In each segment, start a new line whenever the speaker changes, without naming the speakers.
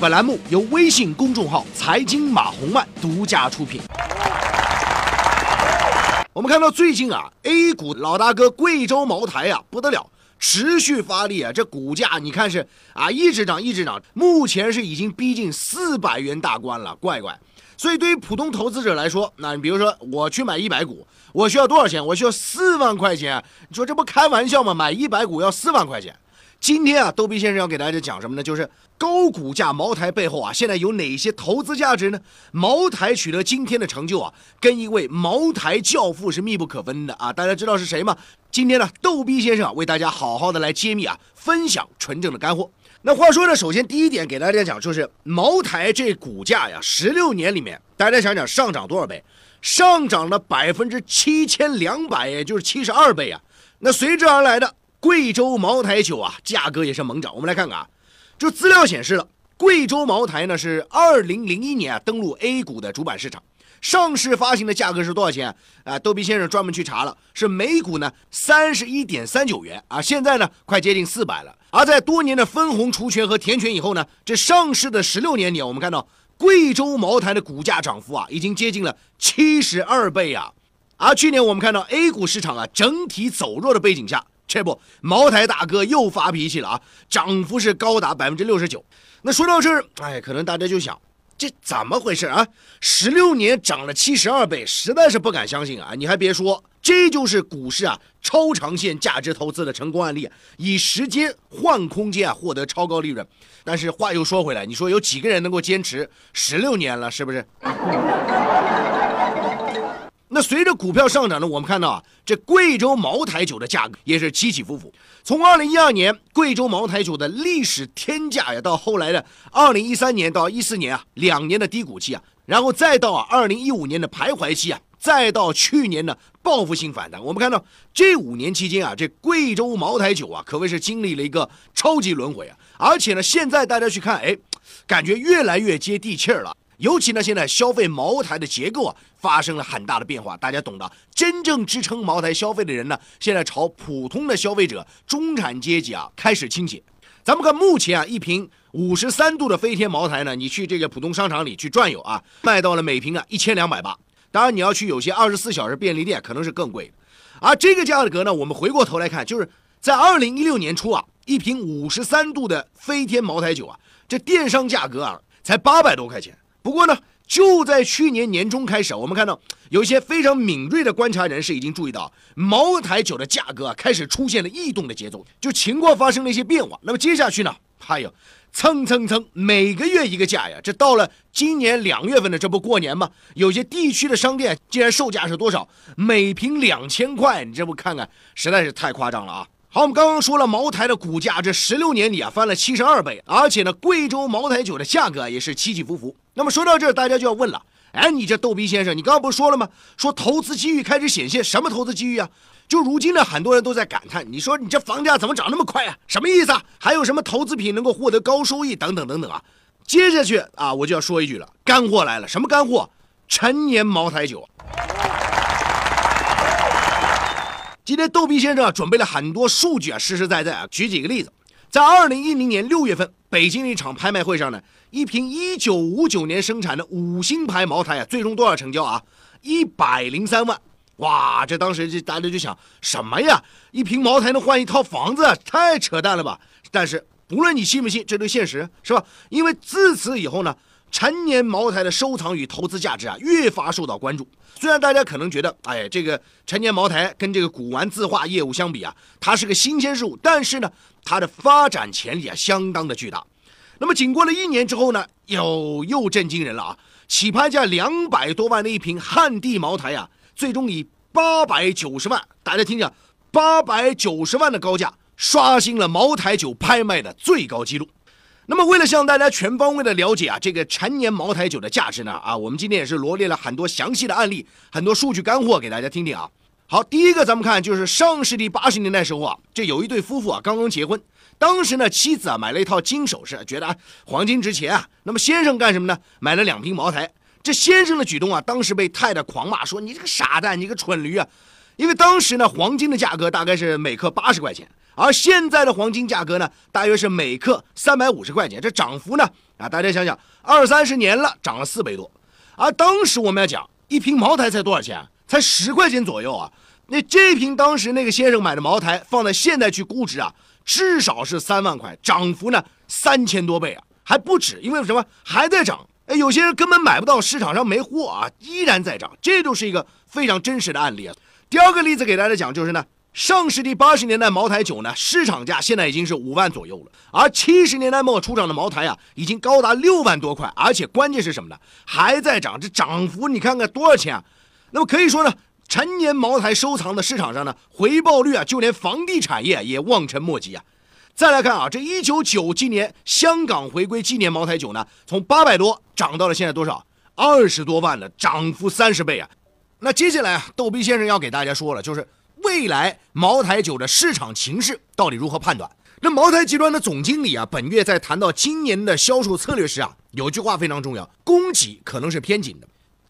本栏目由微信公众号“财经马红漫”独家出品。我们看到最近啊，A 股老大哥贵州茅台呀不得了，持续发力啊，这股价你看是啊一直涨一直涨，目前是已经逼近四百元大关了，怪怪。所以对于普通投资者来说，那你比如说我去买一百股，我需要多少钱？我需要四万块钱。你说这不开玩笑吗？买一百股要四万块钱。今天啊，逗比先生要给大家讲什么呢？就是高股价茅台背后啊，现在有哪些投资价值呢？茅台取得今天的成就啊，跟一位茅台教父是密不可分的啊！大家知道是谁吗？今天呢，逗比先生啊为大家好好的来揭秘啊，分享纯正的干货。那话说呢，首先第一点给大家讲，就是茅台这股价呀，十六年里面，大家想想上涨多少倍？上涨了百分之七千两百，也就是七十二倍啊！那随之而来的。贵州茅台酒啊，价格也是猛涨。我们来看看啊，就资料显示了，贵州茅台呢是二零零一年啊登陆 A 股的主板市场，上市发行的价格是多少钱啊？逗比先生专门去查了，是每股呢三十一点三九元啊，现在呢快接近四百了。而在多年的分红除权和填权以后呢，这上市的十六年里，我们看到贵州茅台的股价涨幅啊，已经接近了七十二倍啊。而去年我们看到 A 股市场啊整体走弱的背景下。这不，茅台大哥又发脾气了啊！涨幅是高达百分之六十九。那说到这儿，哎，可能大家就想，这怎么回事啊？十六年涨了七十二倍，实在是不敢相信啊！你还别说，这就是股市啊超长线价值投资的成功案例，以时间换空间啊，获得超高利润。但是话又说回来，你说有几个人能够坚持十六年了，是不是？那随着股票上涨呢，我们看到啊，这贵州茅台酒的价格也是起起伏伏。从二零一二年贵州茅台酒的历史天价呀，到后来的二零一三年到一四年啊，两年的低谷期啊，然后再到啊二零一五年的徘徊期啊，再到去年的报复性反弹。我们看到这五年期间啊，这贵州茅台酒啊，可谓是经历了一个超级轮回啊。而且呢，现在大家去看，哎，感觉越来越接地气儿了。尤其呢，现在消费茅台的结构啊发生了很大的变化，大家懂的。真正支撑茅台消费的人呢，现在朝普通的消费者、中产阶级啊开始倾斜。咱们看目前啊，一瓶五十三度的飞天茅台呢，你去这个普通商场里去转悠啊，卖到了每瓶啊一千两百八。当然，你要去有些二十四小时便利店，可能是更贵。而这个价格呢，我们回过头来看，就是在二零一六年初啊，一瓶五十三度的飞天茅台酒啊，这电商价格啊才八百多块钱。不过呢，就在去年年中开始，我们看到有一些非常敏锐的观察人士已经注意到，茅台酒的价格开始出现了异动的节奏，就情况发生了一些变化。那么接下去呢，还有蹭蹭蹭，每个月一个价呀。这到了今年两月份的这不过年吗？有些地区的商店竟然售价是多少？每瓶两千块，你这不看看，实在是太夸张了啊！好，我们刚刚说了，茅台的股价这十六年里啊翻了七十二倍，而且呢，贵州茅台酒的价格也是起起伏伏。那么说到这儿，大家就要问了，哎，你这逗逼先生，你刚刚不是说了吗？说投资机遇开始显现，什么投资机遇啊？就如今呢，很多人都在感叹，你说你这房价怎么涨那么快啊？什么意思啊？还有什么投资品能够获得高收益等等等等啊？接下去啊，我就要说一句了，干货来了，什么干货？陈年茅台酒。今天逗逼先生啊准备了很多数据啊，实实在在啊。举几个例子，在二零一零年六月份，北京一场拍卖会上呢，一瓶一九五九年生产的五星牌茅台啊，最终多少成交啊？一百零三万！哇，这当时这大家就想什么呀？一瓶茅台能换一套房子，太扯淡了吧？但是不论你信不信，这都现实，是吧？因为自此以后呢。陈年茅台的收藏与投资价值啊，越发受到关注。虽然大家可能觉得，哎，这个陈年茅台跟这个古玩字画业务相比啊，它是个新鲜事物，但是呢，它的发展潜力啊，相当的巨大。那么，仅过了一年之后呢，又又震惊人了啊！起拍价两百多万的一瓶汉地茅台啊，最终以八百九十万，大家听着，八百九十万的高价，刷新了茅台酒拍卖的最高纪录。那么，为了向大家全方位的了解啊，这个陈年茅台酒的价值呢，啊，我们今天也是罗列了很多详细的案例，很多数据干货给大家听听啊。好，第一个咱们看就是上世纪八十年代时候啊，这有一对夫妇啊刚刚结婚，当时呢妻子啊买了一套金首饰，觉得啊黄金值钱啊。那么先生干什么呢？买了两瓶茅台。这先生的举动啊，当时被太太狂骂说：“你这个傻蛋，你个蠢驴啊！因为当时呢，黄金的价格大概是每克八十块钱，而现在的黄金价格呢，大约是每克三百五十块钱，这涨幅呢，啊，大家想想，二三十年了，涨了四倍多。而当时我们要讲，一瓶茅台才多少钱？才十块钱左右啊。那这瓶当时那个先生买的茅台，放在现在去估值啊，至少是三万块，涨幅呢三千多倍啊，还不止，因为什么还在涨？哎，有些人根本买不到，市场上没货啊，依然在涨，这就是一个非常真实的案例啊。第二个例子给大家讲就是呢，上世纪八十年代茅台酒呢，市场价现在已经是五万左右了，而七十年代末出厂的茅台啊，已经高达六万多块，而且关键是什么呢？还在涨，这涨幅你看看多少钱啊？那么可以说呢。陈年茅台收藏的市场上呢，回报率啊，就连房地产业也望尘莫及啊。再来看啊，这一九九七年香港回归纪念茅台酒呢，从八百多涨到了现在多少？二十多万了，涨幅三十倍啊。那接下来啊，逗逼先生要给大家说了，就是未来茅台酒的市场情势到底如何判断？那茅台集团的总经理啊，本月在谈到今年的销售策略时啊，有句话非常重要：供给可能是偏紧的。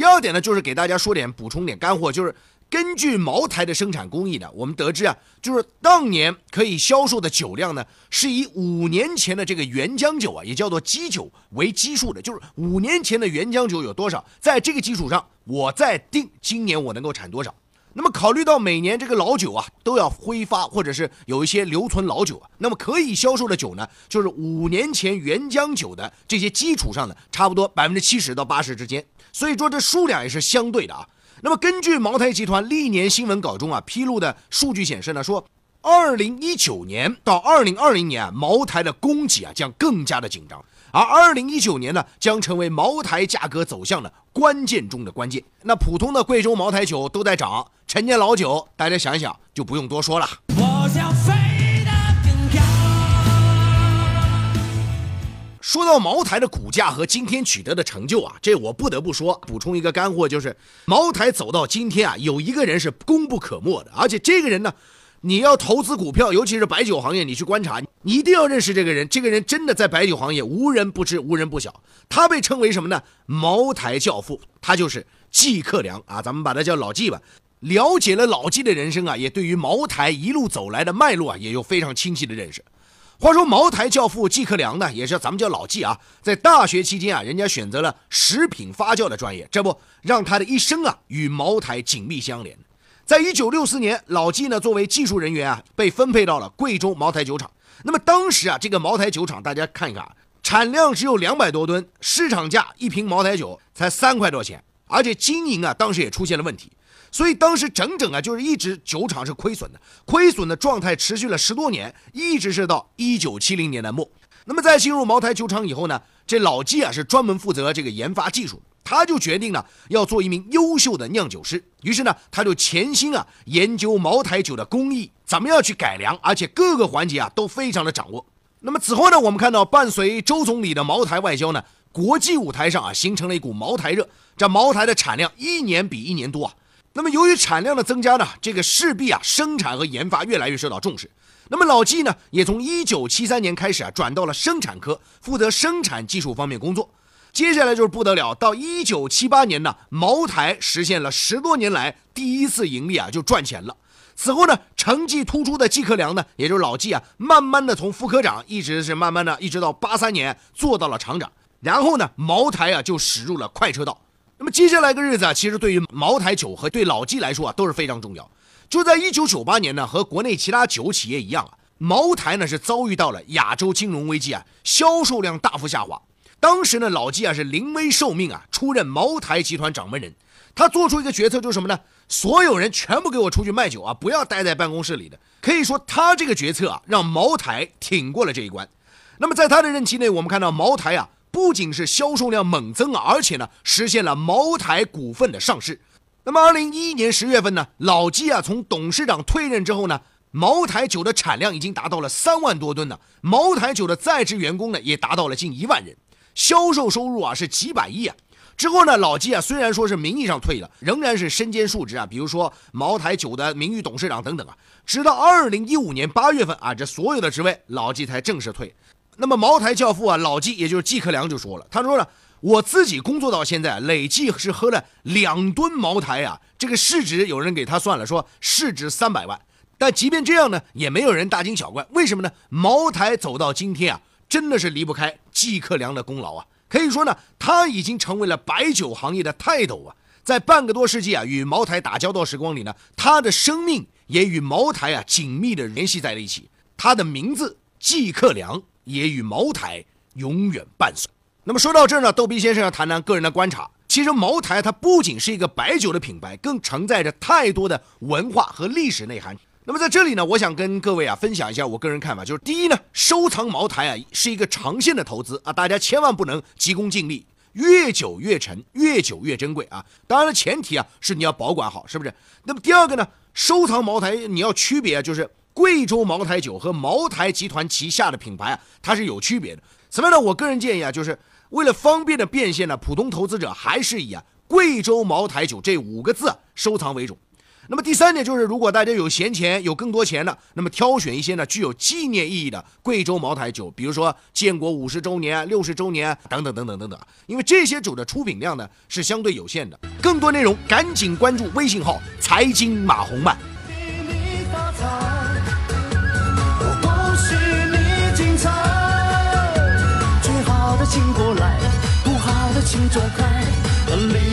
第二点呢，就是给大家说点补充点干货，就是根据茅台的生产工艺呢，我们得知啊，就是当年可以销售的酒量呢，是以五年前的这个原浆酒啊，也叫做基酒为基数的，就是五年前的原浆酒有多少，在这个基础上，我再定今年我能够产多少。那么考虑到每年这个老酒啊都要挥发，或者是有一些留存老酒啊，那么可以销售的酒呢，就是五年前原浆酒的这些基础上的差不多百分之七十到八十之间。所以说这数量也是相对的啊。那么根据茅台集团历年新闻稿中啊披露的数据显示呢，说二零一九年到二零二零年啊，茅台的供给啊将更加的紧张，而二零一九年呢将成为茅台价格走向的关键中的关键。那普通的贵州茅台酒都在涨，陈年老酒大家想一想就不用多说了。我想飞。说到茅台的股价和今天取得的成就啊，这我不得不说，补充一个干货，就是茅台走到今天啊，有一个人是功不可没的，而且这个人呢，你要投资股票，尤其是白酒行业，你去观察，你一定要认识这个人。这个人真的在白酒行业无人不知，无人不晓。他被称为什么呢？茅台教父，他就是季克良啊，咱们把他叫老季吧。了解了老季的人生啊，也对于茅台一路走来的脉络啊，也有非常清晰的认识。话说茅台教父季克良呢，也是咱们叫老季啊，在大学期间啊，人家选择了食品发酵的专业，这不让他的一生啊与茅台紧密相连。在一九六四年，老季呢作为技术人员啊，被分配到了贵州茅台酒厂。那么当时啊，这个茅台酒厂大家看一看啊，产量只有两百多吨，市场价一瓶茅台酒才三块多钱，而且经营啊当时也出现了问题。所以当时整整啊，就是一直酒厂是亏损的，亏损的状态持续了十多年，一直是到一九七零年代末。那么在进入茅台酒厂以后呢，这老季啊是专门负责这个研发技术，他就决定呢要做一名优秀的酿酒师。于是呢，他就潜心啊研究茅台酒的工艺，怎么样去改良，而且各个环节啊都非常的掌握。那么此后呢，我们看到伴随周总理的茅台外交呢，国际舞台上啊形成了一股茅台热，这茅台的产量一年比一年多啊。那么，由于产量的增加呢，这个势必啊，生产和研发越来越受到重视。那么，老季呢，也从一九七三年开始啊，转到了生产科，负责生产技术方面工作。接下来就是不得了，到一九七八年呢，茅台实现了十多年来第一次盈利啊，就赚钱了。此后呢，成绩突出的季克良呢，也就是老季啊，慢慢的从副科长，一直是慢慢的，一直到八三年做到了厂长。然后呢，茅台啊，就驶入了快车道。那么接下来个日子啊，其实对于茅台酒和对老季来说啊，都是非常重要。就在一九九八年呢，和国内其他酒企业一样啊，茅台呢是遭遇到了亚洲金融危机啊，销售量大幅下滑。当时呢，老季啊是临危受命啊，出任茅台集团掌门人。他做出一个决策，就是什么呢？所有人全部给我出去卖酒啊，不要待在办公室里的。可以说，他这个决策啊，让茅台挺过了这一关。那么在他的任期内，我们看到茅台啊。不仅是销售量猛增啊，而且呢，实现了茅台股份的上市。那么，二零一一年十月份呢，老季啊从董事长退任之后呢，茅台酒的产量已经达到了三万多吨呢，茅台酒的在职员工呢也达到了近一万人，销售收入啊是几百亿啊。之后呢，老季啊虽然说是名义上退了，仍然是身兼数职啊，比如说茅台酒的名誉董事长等等啊。直到二零一五年八月份啊，这所有的职位老季才正式退。那么茅台教父啊，老季也就是季克良就说了，他说呢，我自己工作到现在，累计是喝了两吨茅台啊！这个市值有人给他算了，说市值三百万。但即便这样呢，也没有人大惊小怪。为什么呢？茅台走到今天啊，真的是离不开季克良的功劳啊！可以说呢，他已经成为了白酒行业的泰斗啊！在半个多世纪啊，与茅台打交道时光里呢，他的生命也与茅台啊紧密的联系在了一起。他的名字季克良也与茅台永远伴随。那么说到这儿呢，逗逼先生要谈谈个人的观察。其实茅台它不仅是一个白酒的品牌，更承载着太多的文化和历史内涵。那么在这里呢，我想跟各位啊分享一下我个人看法，就是第一呢，收藏茅台啊是一个长线的投资啊，大家千万不能急功近利，越久越沉，越久越珍贵啊。当然了，前提啊是你要保管好，是不是？那么第二个呢，收藏茅台你要区别，就是贵州茅台酒和茅台集团旗下的品牌啊，它是有区别的。此外呢，我个人建议啊，就是。为了方便的变现呢，普通投资者还是以啊贵州茅台酒这五个字收藏为主。那么第三点就是，如果大家有闲钱，有更多钱的，那么挑选一些呢具有纪念意义的贵州茅台酒，比如说建国五十周年、六十周年等等等等等等。因为这些酒的出品量呢是相对有限的。更多内容赶紧关注微信号财经马红漫。走开，里头。